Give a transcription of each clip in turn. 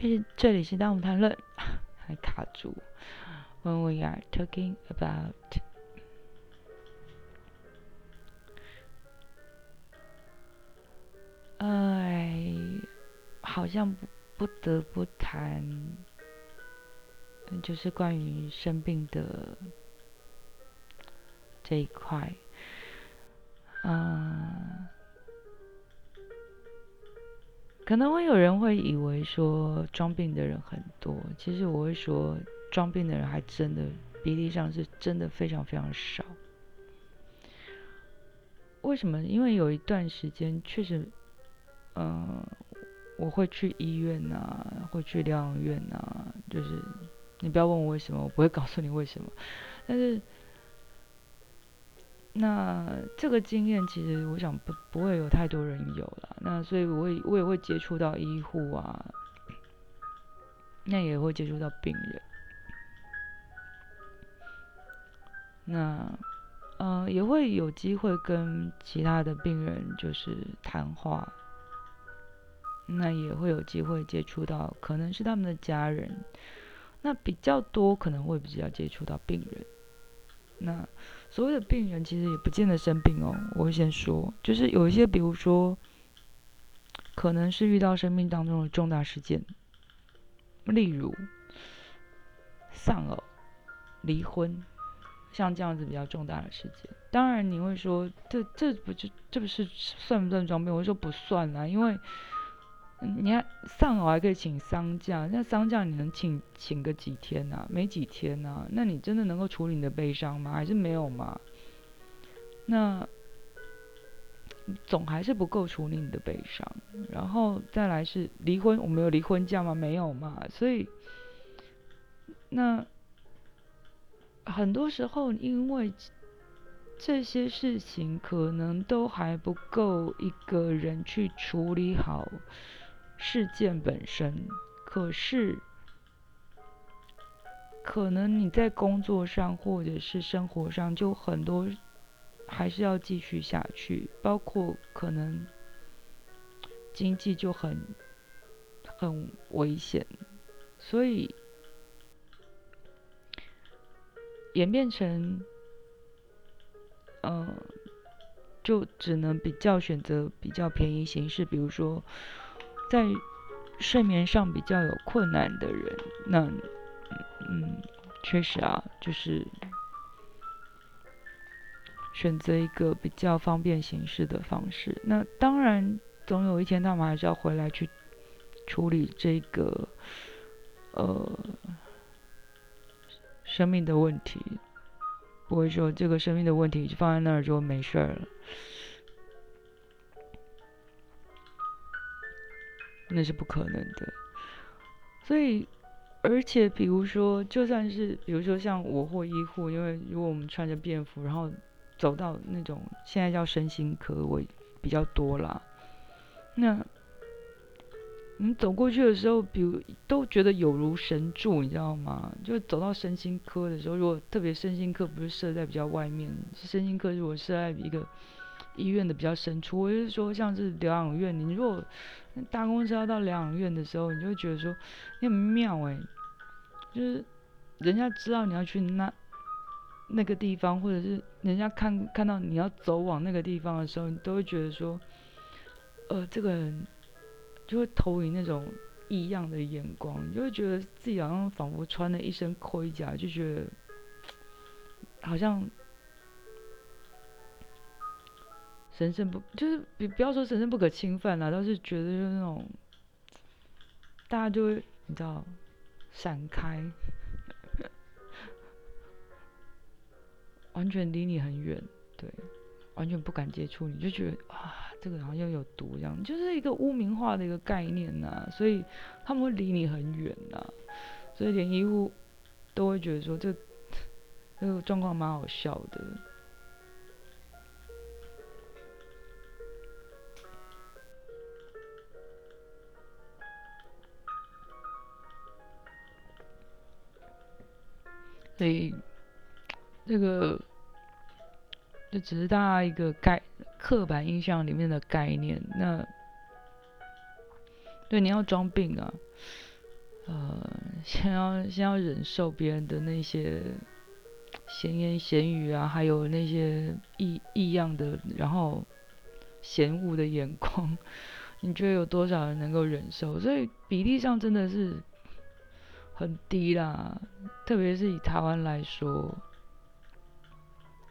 这这里是当我们谈论，还卡住。When we are talking about，哎，好像不不得不谈，就是关于生病的这一块，嗯。可能会有人会以为说装病的人很多，其实我会说装病的人还真的比例上是真的非常非常少。为什么？因为有一段时间确实，嗯，我会去医院呐，会去疗养院呐，就是你不要问我为什么，我不会告诉你为什么，但是。那这个经验其实我想不不会有太多人有了，那所以我也我也会接触到医护啊，那也会接触到病人，那呃也会有机会跟其他的病人就是谈话，那也会有机会接触到可能是他们的家人，那比较多可能会比较接触到病人，那。所谓的病人其实也不见得生病哦。我会先说，就是有一些，比如说，可能是遇到生命当中的重大事件，例如丧偶、离婚，像这样子比较重大的事件。当然你会说，这这不就这不是算不算装病？我说不算啦，因为。你看丧偶还可以请丧假，那丧假你能请请个几天呐？没几天呐？那你真的能够处理你的悲伤吗？还是没有吗？那总还是不够处理你的悲伤。然后再来是离婚，我们有离婚假吗？没有嘛。所以那很多时候因为这些事情可能都还不够一个人去处理好。事件本身，可是可能你在工作上或者是生活上就很多还是要继续下去，包括可能经济就很很危险，所以演变成嗯，就只能比较选择比较便宜形式，比如说。在睡眠上比较有困难的人，那嗯，确实啊，就是选择一个比较方便形式的方式。那当然，总有一天他们还是要回来去处理这个呃生命的问题，不会说这个生命的问题放在那儿就没事儿了。那是不可能的，所以，而且比如说，就算是比如说像我或医护，因为如果我们穿着便服，然后走到那种现在叫身心科，我比较多啦。那，你走过去的时候，比如都觉得有如神助，你知道吗？就走到身心科的时候，如果特别身心科不是设在比较外面，身心科如果设在一个。医院的比较深处，我就是说，像是疗养院，你如果搭公车要到疗养院的时候，你就会觉得说，你很妙哎，就是人家知道你要去那那个地方，或者是人家看看到你要走往那个地方的时候，你都会觉得说，呃，这个人就会投影那种异样的眼光，你就会觉得自己好像仿佛穿了一身盔甲，就觉得好像。神圣不就是比不要说神圣不可侵犯啦，倒是觉得就是那种，大家就会你知道闪开，完全离你很远，对，完全不敢接触你，就觉得啊，这个好像有毒一样，就是一个污名化的一个概念呐，所以他们会离你很远呐，所以连医护都会觉得说这这个状况蛮好笑的。所以，这个这只是大家一个概刻板印象里面的概念。那对你要装病啊，呃，先要先要忍受别人的那些闲言闲语啊，还有那些异异样的，然后嫌恶的眼光，你觉得有多少人能够忍受？所以比例上真的是很低啦，特别是以台湾来说，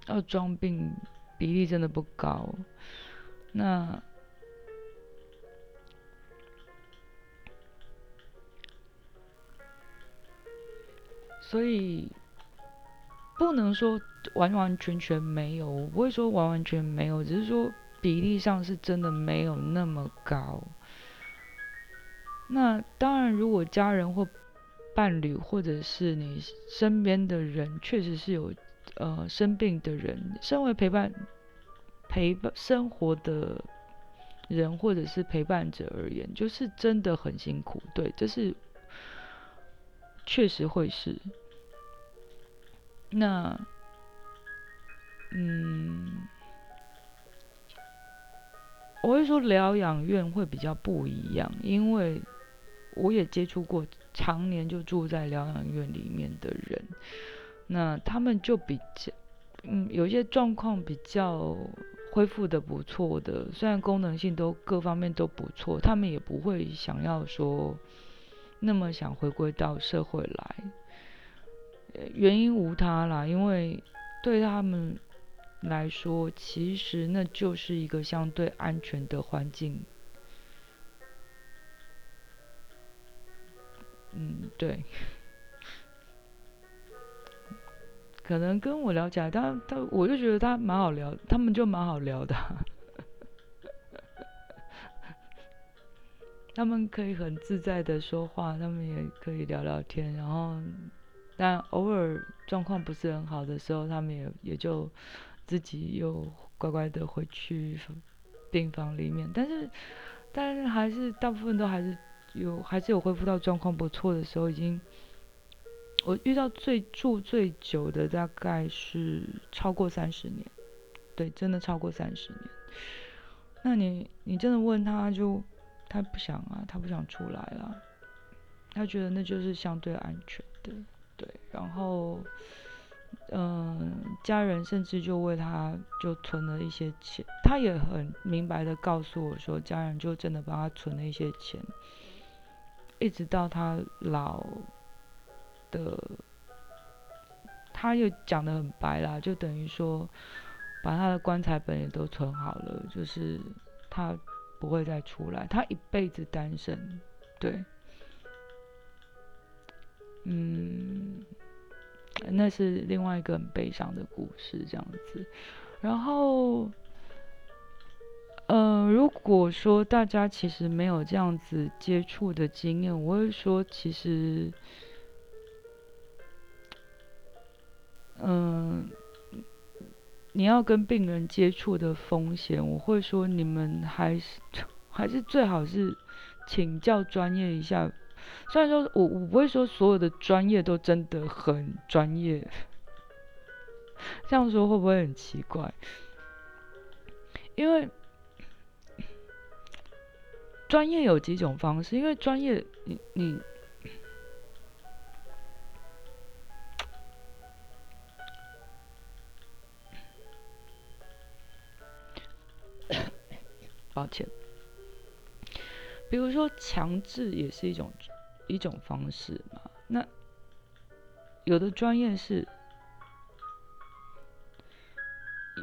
要装病比例真的不高。那。所以不能说完完全全没有，我不会说完完全没有，只是说比例上是真的没有那么高。那当然，如果家人或伴侣，或者是你身边的人，确实是有呃生病的人，身为陪伴陪伴生活的人，或者是陪伴者而言，就是真的很辛苦。对，这是。确实会是，那，嗯，我会说疗养院会比较不一样，因为我也接触过常年就住在疗养院里面的人，那他们就比较，嗯，有一些状况比较恢复的不错的，虽然功能性都各方面都不错，他们也不会想要说。那么想回归到社会来，原因无他啦，因为对他们来说，其实那就是一个相对安全的环境。嗯，对，可能跟我聊起来，他他我就觉得他蛮好聊，他们就蛮好聊的。他们可以很自在的说话，他们也可以聊聊天，然后，但偶尔状况不是很好的时候，他们也也就自己又乖乖的回去病房里面。但是，但是还是大部分都还是有，还是有恢复到状况不错的时候。已经，我遇到最住最久的大概是超过三十年，对，真的超过三十年。那你你真的问他就。他不想啊，他不想出来了。他觉得那就是相对安全的，对。然后，嗯，家人甚至就为他就存了一些钱。他也很明白的告诉我说，家人就真的帮他存了一些钱，一直到他老的，他又讲的很白啦，就等于说把他的棺材本也都存好了，就是他。不会再出来，他一辈子单身，对，嗯，那是另外一个很悲伤的故事，这样子。然后，呃，如果说大家其实没有这样子接触的经验，我会说，其实，嗯。你要跟病人接触的风险，我会说你们还是 还是最好是请教专业一下。虽然说我我不会说所有的专业都真的很专业，这样说会不会很奇怪？因为专业有几种方式，因为专业你你。抱歉，比如说强制也是一种一种方式嘛。那有的专业是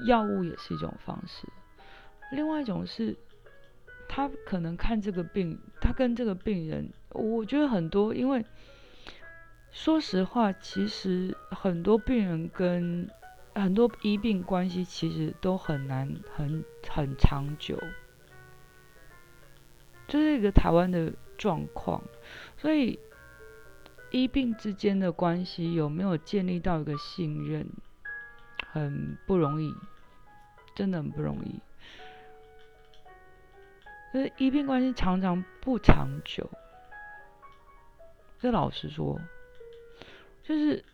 药物也是一种方式，另外一种是他可能看这个病，他跟这个病人，我觉得很多，因为说实话，其实很多病人跟很多医病关系其实都很难很很长久。这是一个台湾的状况，所以医病之间的关系有没有建立到一个信任，很不容易，真的很不容易。就是医病关系常常不长久。这老实说，就是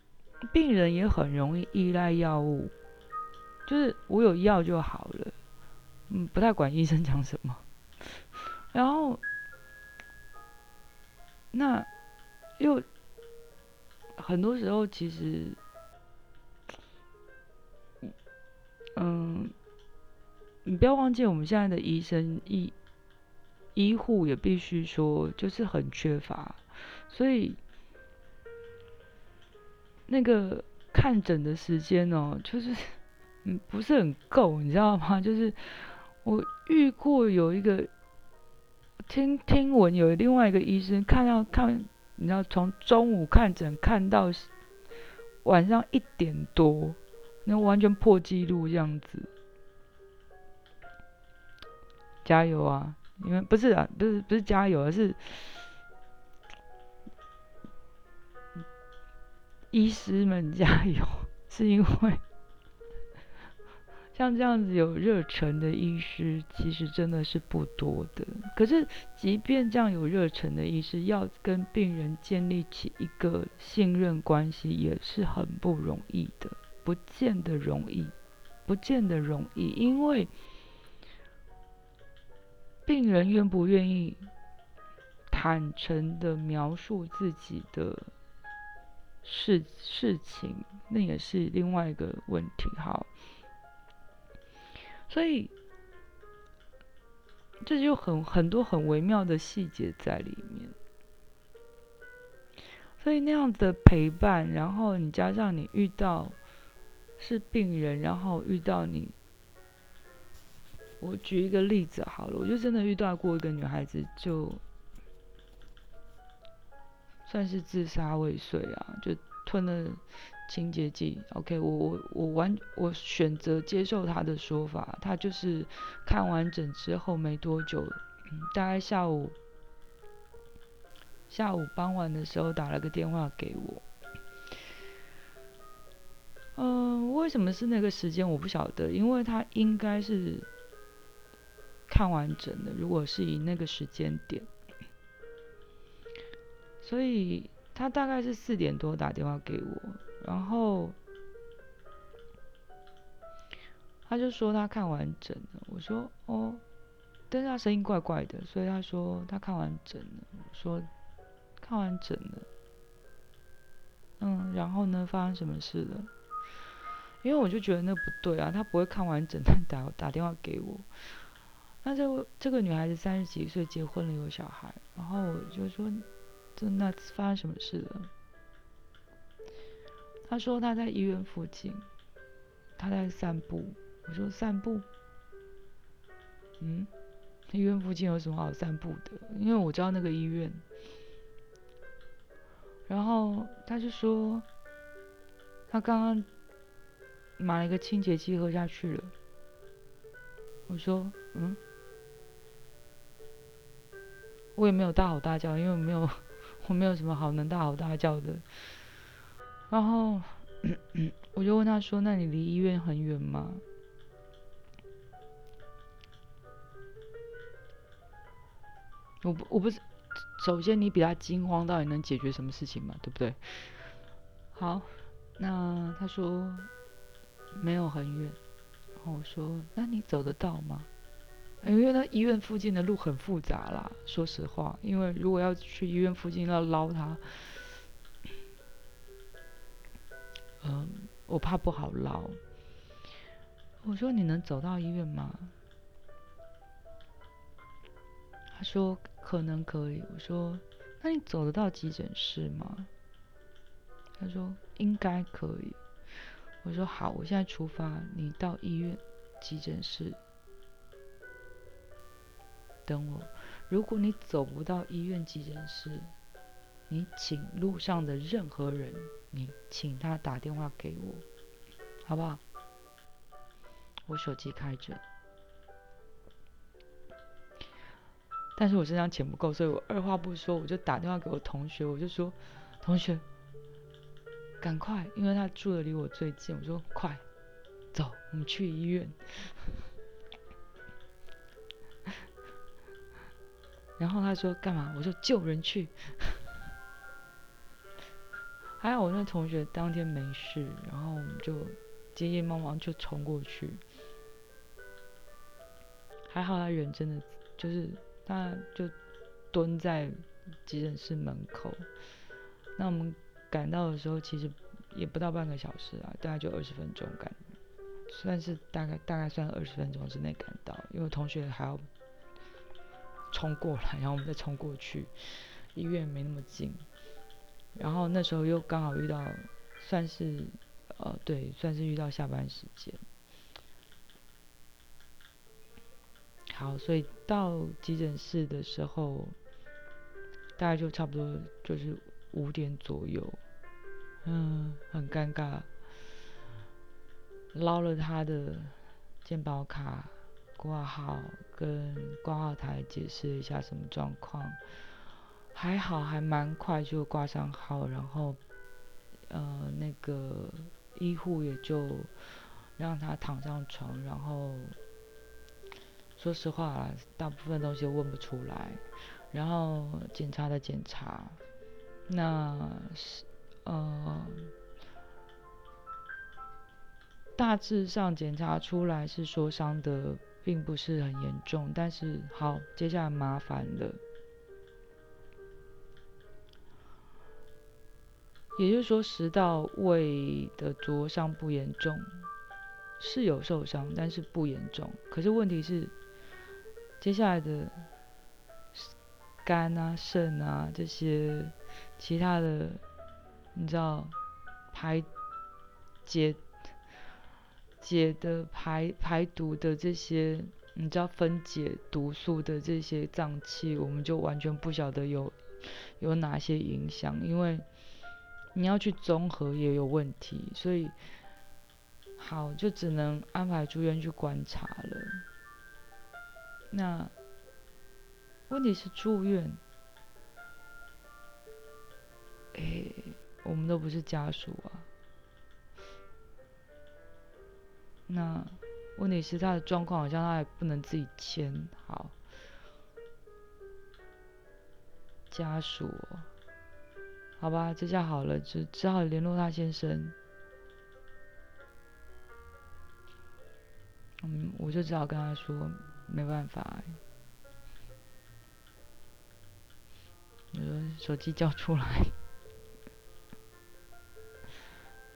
病人也很容易依赖药物，就是我有药就好了，嗯，不太管医生讲什么。然后，那又很多时候其实，嗯，你不要忘记，我们现在的医生医医护也必须说，就是很缺乏，所以那个看诊的时间哦，就是嗯不是很够，你知道吗？就是我遇过有一个。听听闻有另外一个医生看到看，你知道从中午看诊看到晚上一点多，那完全破纪录这样子。加油啊！因为不是啊，不是不是加油，而是医师们加油，是因为。像这样子有热忱的医师，其实真的是不多的。可是，即便这样有热忱的医师，要跟病人建立起一个信任关系，也是很不容易的，不见得容易，不见得容易。因为病人愿不愿意坦诚的描述自己的事事情，那也是另外一个问题。好。所以，这就很很多很微妙的细节在里面。所以那样的陪伴，然后你加上你遇到是病人，然后遇到你，我举一个例子好了，我就真的遇到过一个女孩子，就算是自杀未遂啊，就吞了。清洁剂，OK，我我我完我选择接受他的说法，他就是看完整之后没多久，大概下午下午傍晚的时候打了个电话给我，嗯，为什么是那个时间我不晓得，因为他应该是看完整的，如果是以那个时间点，所以他大概是四点多打电话给我。然后他就说他看完整了，我说哦，但是他声音怪怪的，所以他说他看完整了。我说看完整了，嗯，然后呢，发生什么事了？因为我就觉得那不对啊，他不会看完整，他打打电话给我。那这这个女孩子三十几岁，结婚了，有小孩，然后我就说，这那发生什么事了？他说他在医院附近，他在散步。我说散步，嗯，医院附近有什么好散步的？因为我知道那个医院。然后他就说，他刚刚买了一个清洁剂喝下去了。我说，嗯，我也没有大吼大叫，因为我没有，我没有什么好能大吼大叫的。然后我就问他说：“那你离医院很远吗？”我不，我不是。首先，你比他惊慌，到底能解决什么事情嘛？对不对？好，那他说没有很远。然后我说：“那你走得到吗？”因为那医院附近的路很复杂啦。说实话，因为如果要去医院附近要捞他。嗯，我怕不好捞。我说你能走到医院吗？他说可能可以。我说那你走得到急诊室吗？他说应该可以。我说好，我现在出发，你到医院急诊室等我。如果你走不到医院急诊室，你请路上的任何人。你请他打电话给我，好不好？我手机开着，但是我身上钱不够，所以我二话不说，我就打电话给我同学，我就说：“同学，赶快，因为他住的离我最近。”我说：“快，走，我们去医院。”然后他说：“干嘛？”我说：“救人去。”还好我那同学当天没事，然后我们就急急忙忙就冲过去。还好他人真的就是他就蹲在急诊室门口，那我们赶到的时候，其实也不到半个小时啊，大概就二十分钟赶，算是大概大概算二十分钟之内赶到，因为同学还要冲过来，然后我们再冲过去，医院没那么近，然后那时候又刚好遇到，算是呃对，算是遇到下班时间。好，所以到急诊室的时候，大概就差不多就是五点左右，嗯，很尴尬，捞了他的健保卡挂号，跟挂号台解释一下什么状况，还好还蛮快就挂上号，然后呃那个医护也就让他躺上床，然后。说实话，大部分东西问不出来。然后检查的检查，那是呃，大致上检查出来是说伤的并不是很严重，但是好，接下来麻烦了。也就是说，食道胃的灼伤不严重，是有受伤，但是不严重。可是问题是。接下来的肝啊、肾啊这些其他的，你知道排解解的排排毒的这些，你知道分解毒素的这些脏器，我们就完全不晓得有有哪些影响，因为你要去综合也有问题，所以好就只能安排住院去观察了。那问题是住院，哎，我们都不是家属啊。那问题是他的状况好像他还不能自己签好，家属，好吧，这下好了，只只好联络他先生。嗯，我就只好跟他说。没办法，我说手机交出来。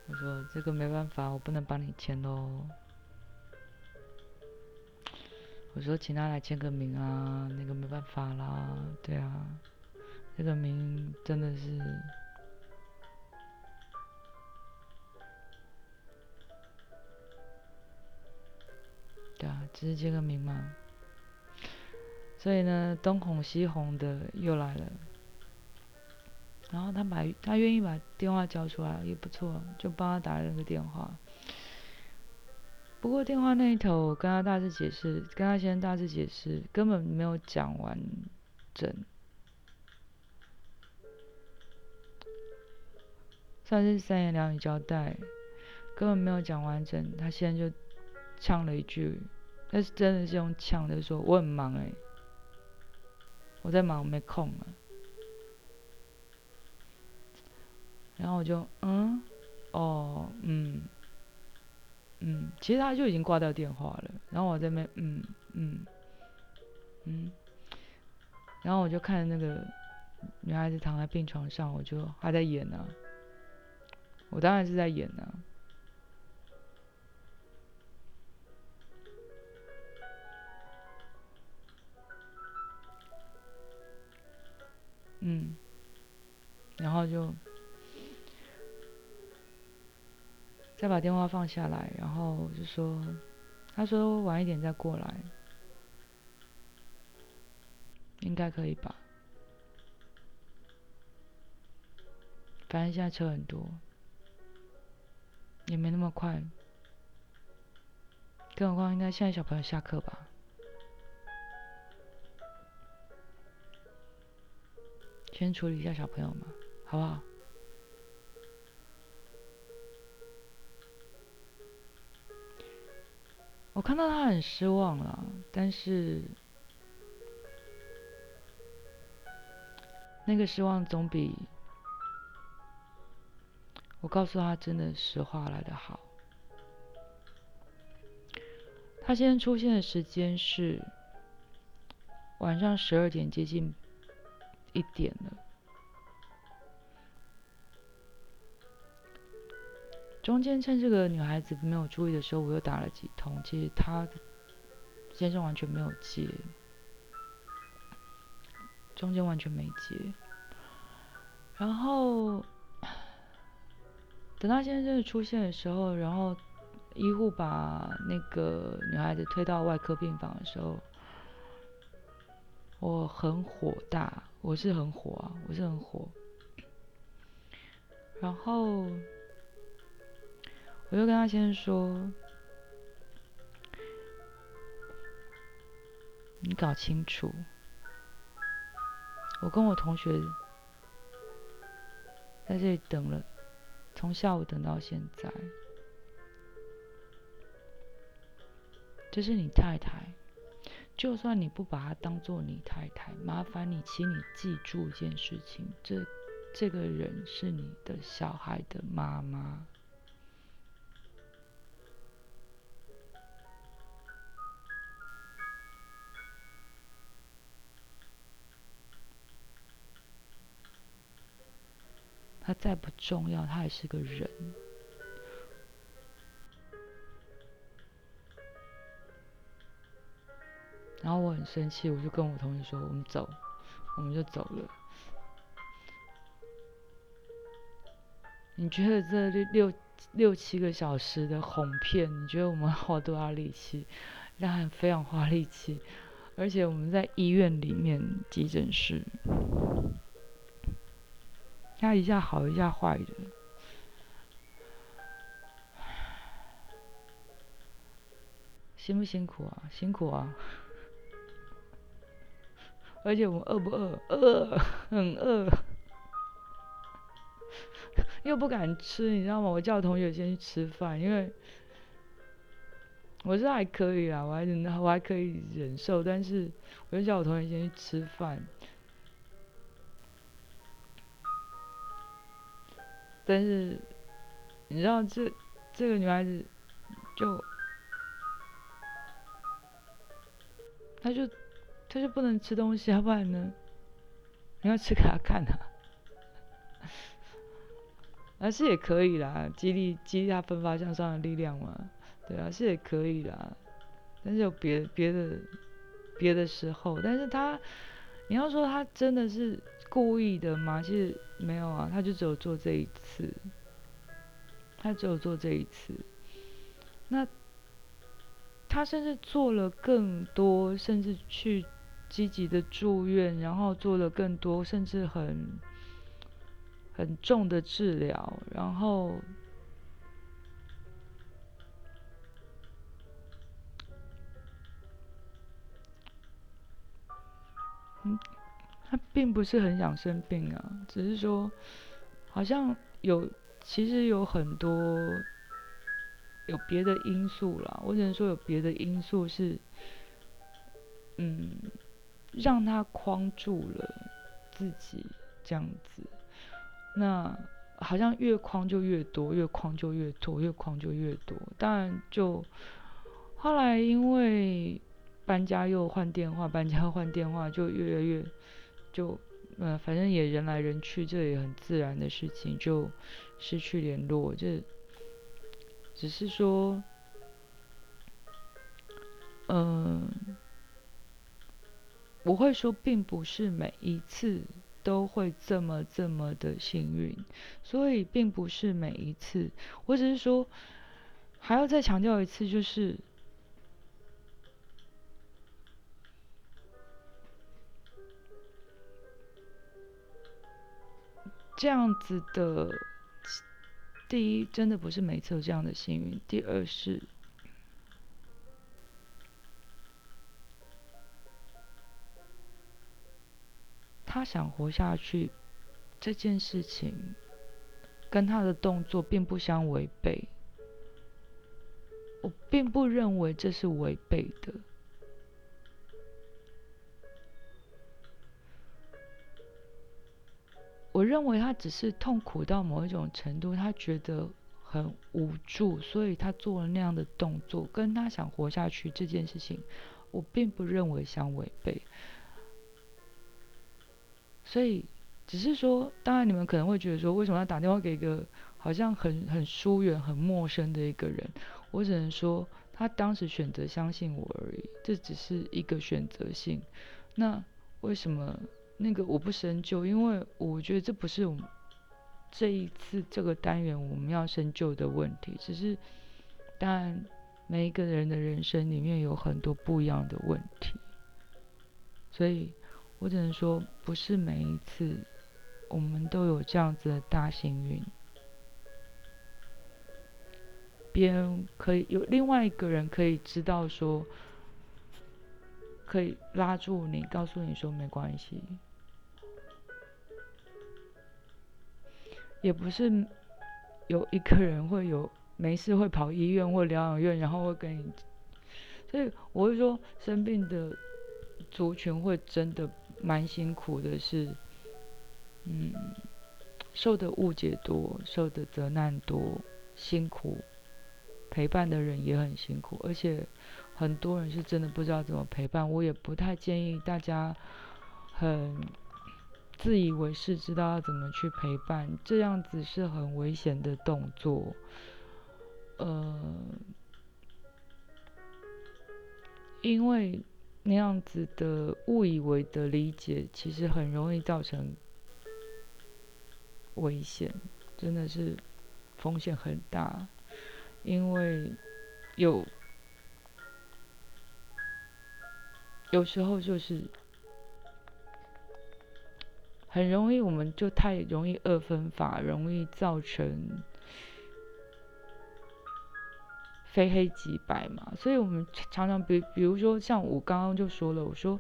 我说这个没办法，我不能帮你签喽。我说请他来签个名啊，那个没办法啦，对啊，这个名真的是。对啊，只是签个名嘛。所以呢，东哄西哄的又来了，然后他把他愿意把电话交出来也不错，就帮他打了个电话。不过电话那一头，跟他大致解释，跟他先生大致解释，根本没有讲完整，算是三言两语交代，根本没有讲完整。他现在就呛了一句，但是真的是用呛的说：“我很忙哎。”我在忙，没空了。然后我就嗯，哦，嗯，嗯，其实他就已经挂掉电话了。然后我在那，嗯嗯嗯，然后我就看那个女孩子躺在病床上，我就还在演呢。我当然是在演呢。嗯，然后就再把电话放下来，然后就说，他说晚一点再过来，应该可以吧？反正现在车很多，也没那么快，更何况应该现在小朋友下课吧？先处理一下小朋友嘛，好不好？我看到他很失望了，但是那个失望总比我告诉他真的实话来的好。他现在出现的时间是晚上十二点接近。一点了，中间趁这个女孩子没有注意的时候，我又打了几通，其实他先生完全没有接，中间完全没接。然后等他先生出现的时候，然后医护把那个女孩子推到外科病房的时候，我很火大，我是很火啊，我是很火。然后我就跟他先生说：“你搞清楚，我跟我同学。”在这里等了，从下午等到现在。这是你太太，就算你不把她当做你太太，麻烦你，请你记住一件事情：这这个人是你的小孩的妈妈。再不重要，他还是个人。然后我很生气，我就跟我同学说：“我们走，我们就走了。”你觉得这六六六七个小时的哄骗，你觉得我们花多大力气？当然非常花力气，而且我们在医院里面急诊室。他一下好一下坏的，辛不辛苦啊？辛苦啊！而且我饿不饿？饿，很饿，又不敢吃，你知道吗？我叫我同学先去吃饭，因为我是还可以啊，我还忍，我还可以忍受，但是我就叫我同学先去吃饭。但是，你知道这这个女孩子，就，她就她就不能吃东西，要不然呢？你要吃给她看啊，啊是也可以啦，激励激励她奋发向上的力量嘛，对啊是也可以啦，但是有别别的别的时候，但是她，你要说她真的是。故意的吗？其实没有啊，他就只有做这一次，他只有做这一次。那他甚至做了更多，甚至去积极的住院，然后做了更多，甚至很很重的治疗，然后，嗯。他并不是很想生病啊，只是说，好像有，其实有很多有别的因素啦。我只能说有别的因素是，嗯，让他框住了自己这样子。那好像越框就越多，越框就越多，越框就越多。当然，就后来因为搬家又换电话，搬家换电话，就越来越。就，呃，反正也人来人去，这也很自然的事情，就失去联络。这只是说，嗯，我会说，并不是每一次都会这么这么的幸运，所以并不是每一次。我只是说，还要再强调一次，就是。这样子的，第一，真的不是每次有这样的幸运；第二是，他想活下去这件事情，跟他的动作并不相违背。我并不认为这是违背的。我认为他只是痛苦到某一种程度，他觉得很无助，所以他做了那样的动作，跟他想活下去这件事情，我并不认为相违背。所以只是说，当然你们可能会觉得说，为什么要打电话给一个好像很很疏远、很陌生的一个人？我只能说，他当时选择相信我而已，这只是一个选择性。那为什么那个我不深究？因为我觉得这不是我们这一次这个单元我们要深究的问题。只是，当然每一个人的人生里面有很多不一样的问题，所以我只能说，不是每一次。我们都有这样子的大幸运，别人可以有另外一个人可以知道说，可以拉住你，告诉你说没关系，也不是有一个人会有没事会跑医院或疗养院，然后会跟你，所以我会说生病的族群会真的蛮辛苦的，是。嗯，受的误解多，受的责难多，辛苦陪伴的人也很辛苦，而且很多人是真的不知道怎么陪伴。我也不太建议大家很自以为是，知道要怎么去陪伴，这样子是很危险的动作。呃，因为那样子的误以为的理解，其实很容易造成。危险真的是风险很大，因为有有时候就是很容易，我们就太容易二分法，容易造成非黑即白嘛。所以我们常常比比如说像我刚刚就说了，我说。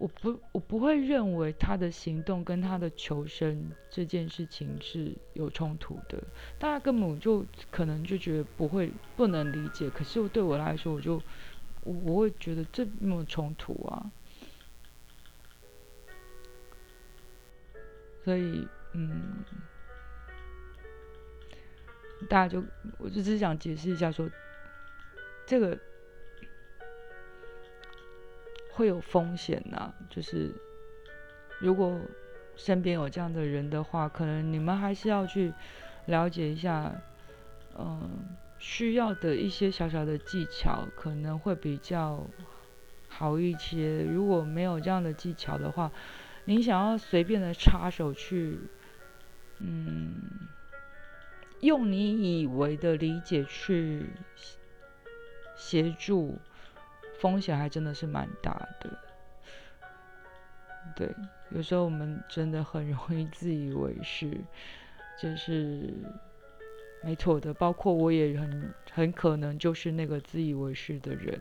我不，我不会认为他的行动跟他的求生这件事情是有冲突的。大家根本就可能就觉得不会，不能理解。可是对我来说，我就我我会觉得这没有冲突啊。所以，嗯，大家就我就只是想解释一下，说这个。会有风险呐，就是如果身边有这样的人的话，可能你们还是要去了解一下，嗯，需要的一些小小的技巧可能会比较好一些。如果没有这样的技巧的话，你想要随便的插手去，嗯，用你以为的理解去协助。风险还真的是蛮大的，对，有时候我们真的很容易自以为是，就是没错的。包括我也很很可能就是那个自以为是的人，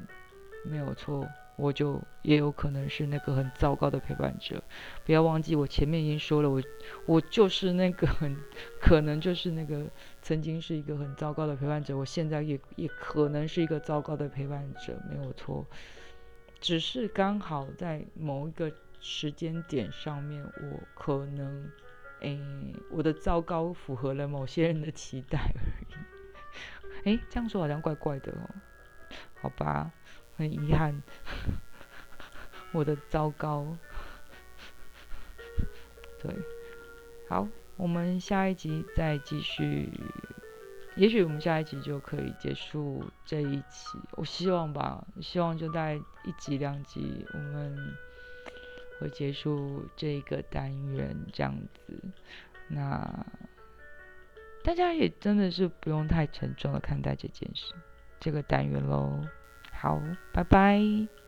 没有错。我就也有可能是那个很糟糕的陪伴者，不要忘记我前面已经说了，我我就是那个很可能就是那个曾经是一个很糟糕的陪伴者，我现在也也可能是一个糟糕的陪伴者，没有错，只是刚好在某一个时间点上面，我可能诶我的糟糕符合了某些人的期待而已，诶，这样说好像怪怪的哦，好吧。很遗憾，我的糟糕。对，好，我们下一集再继续。也许我们下一集就可以结束这一期，我希望吧，希望就在一集两集，我们会结束这个单元这样子。那大家也真的是不用太沉重的看待这件事，这个单元喽。好，拜拜。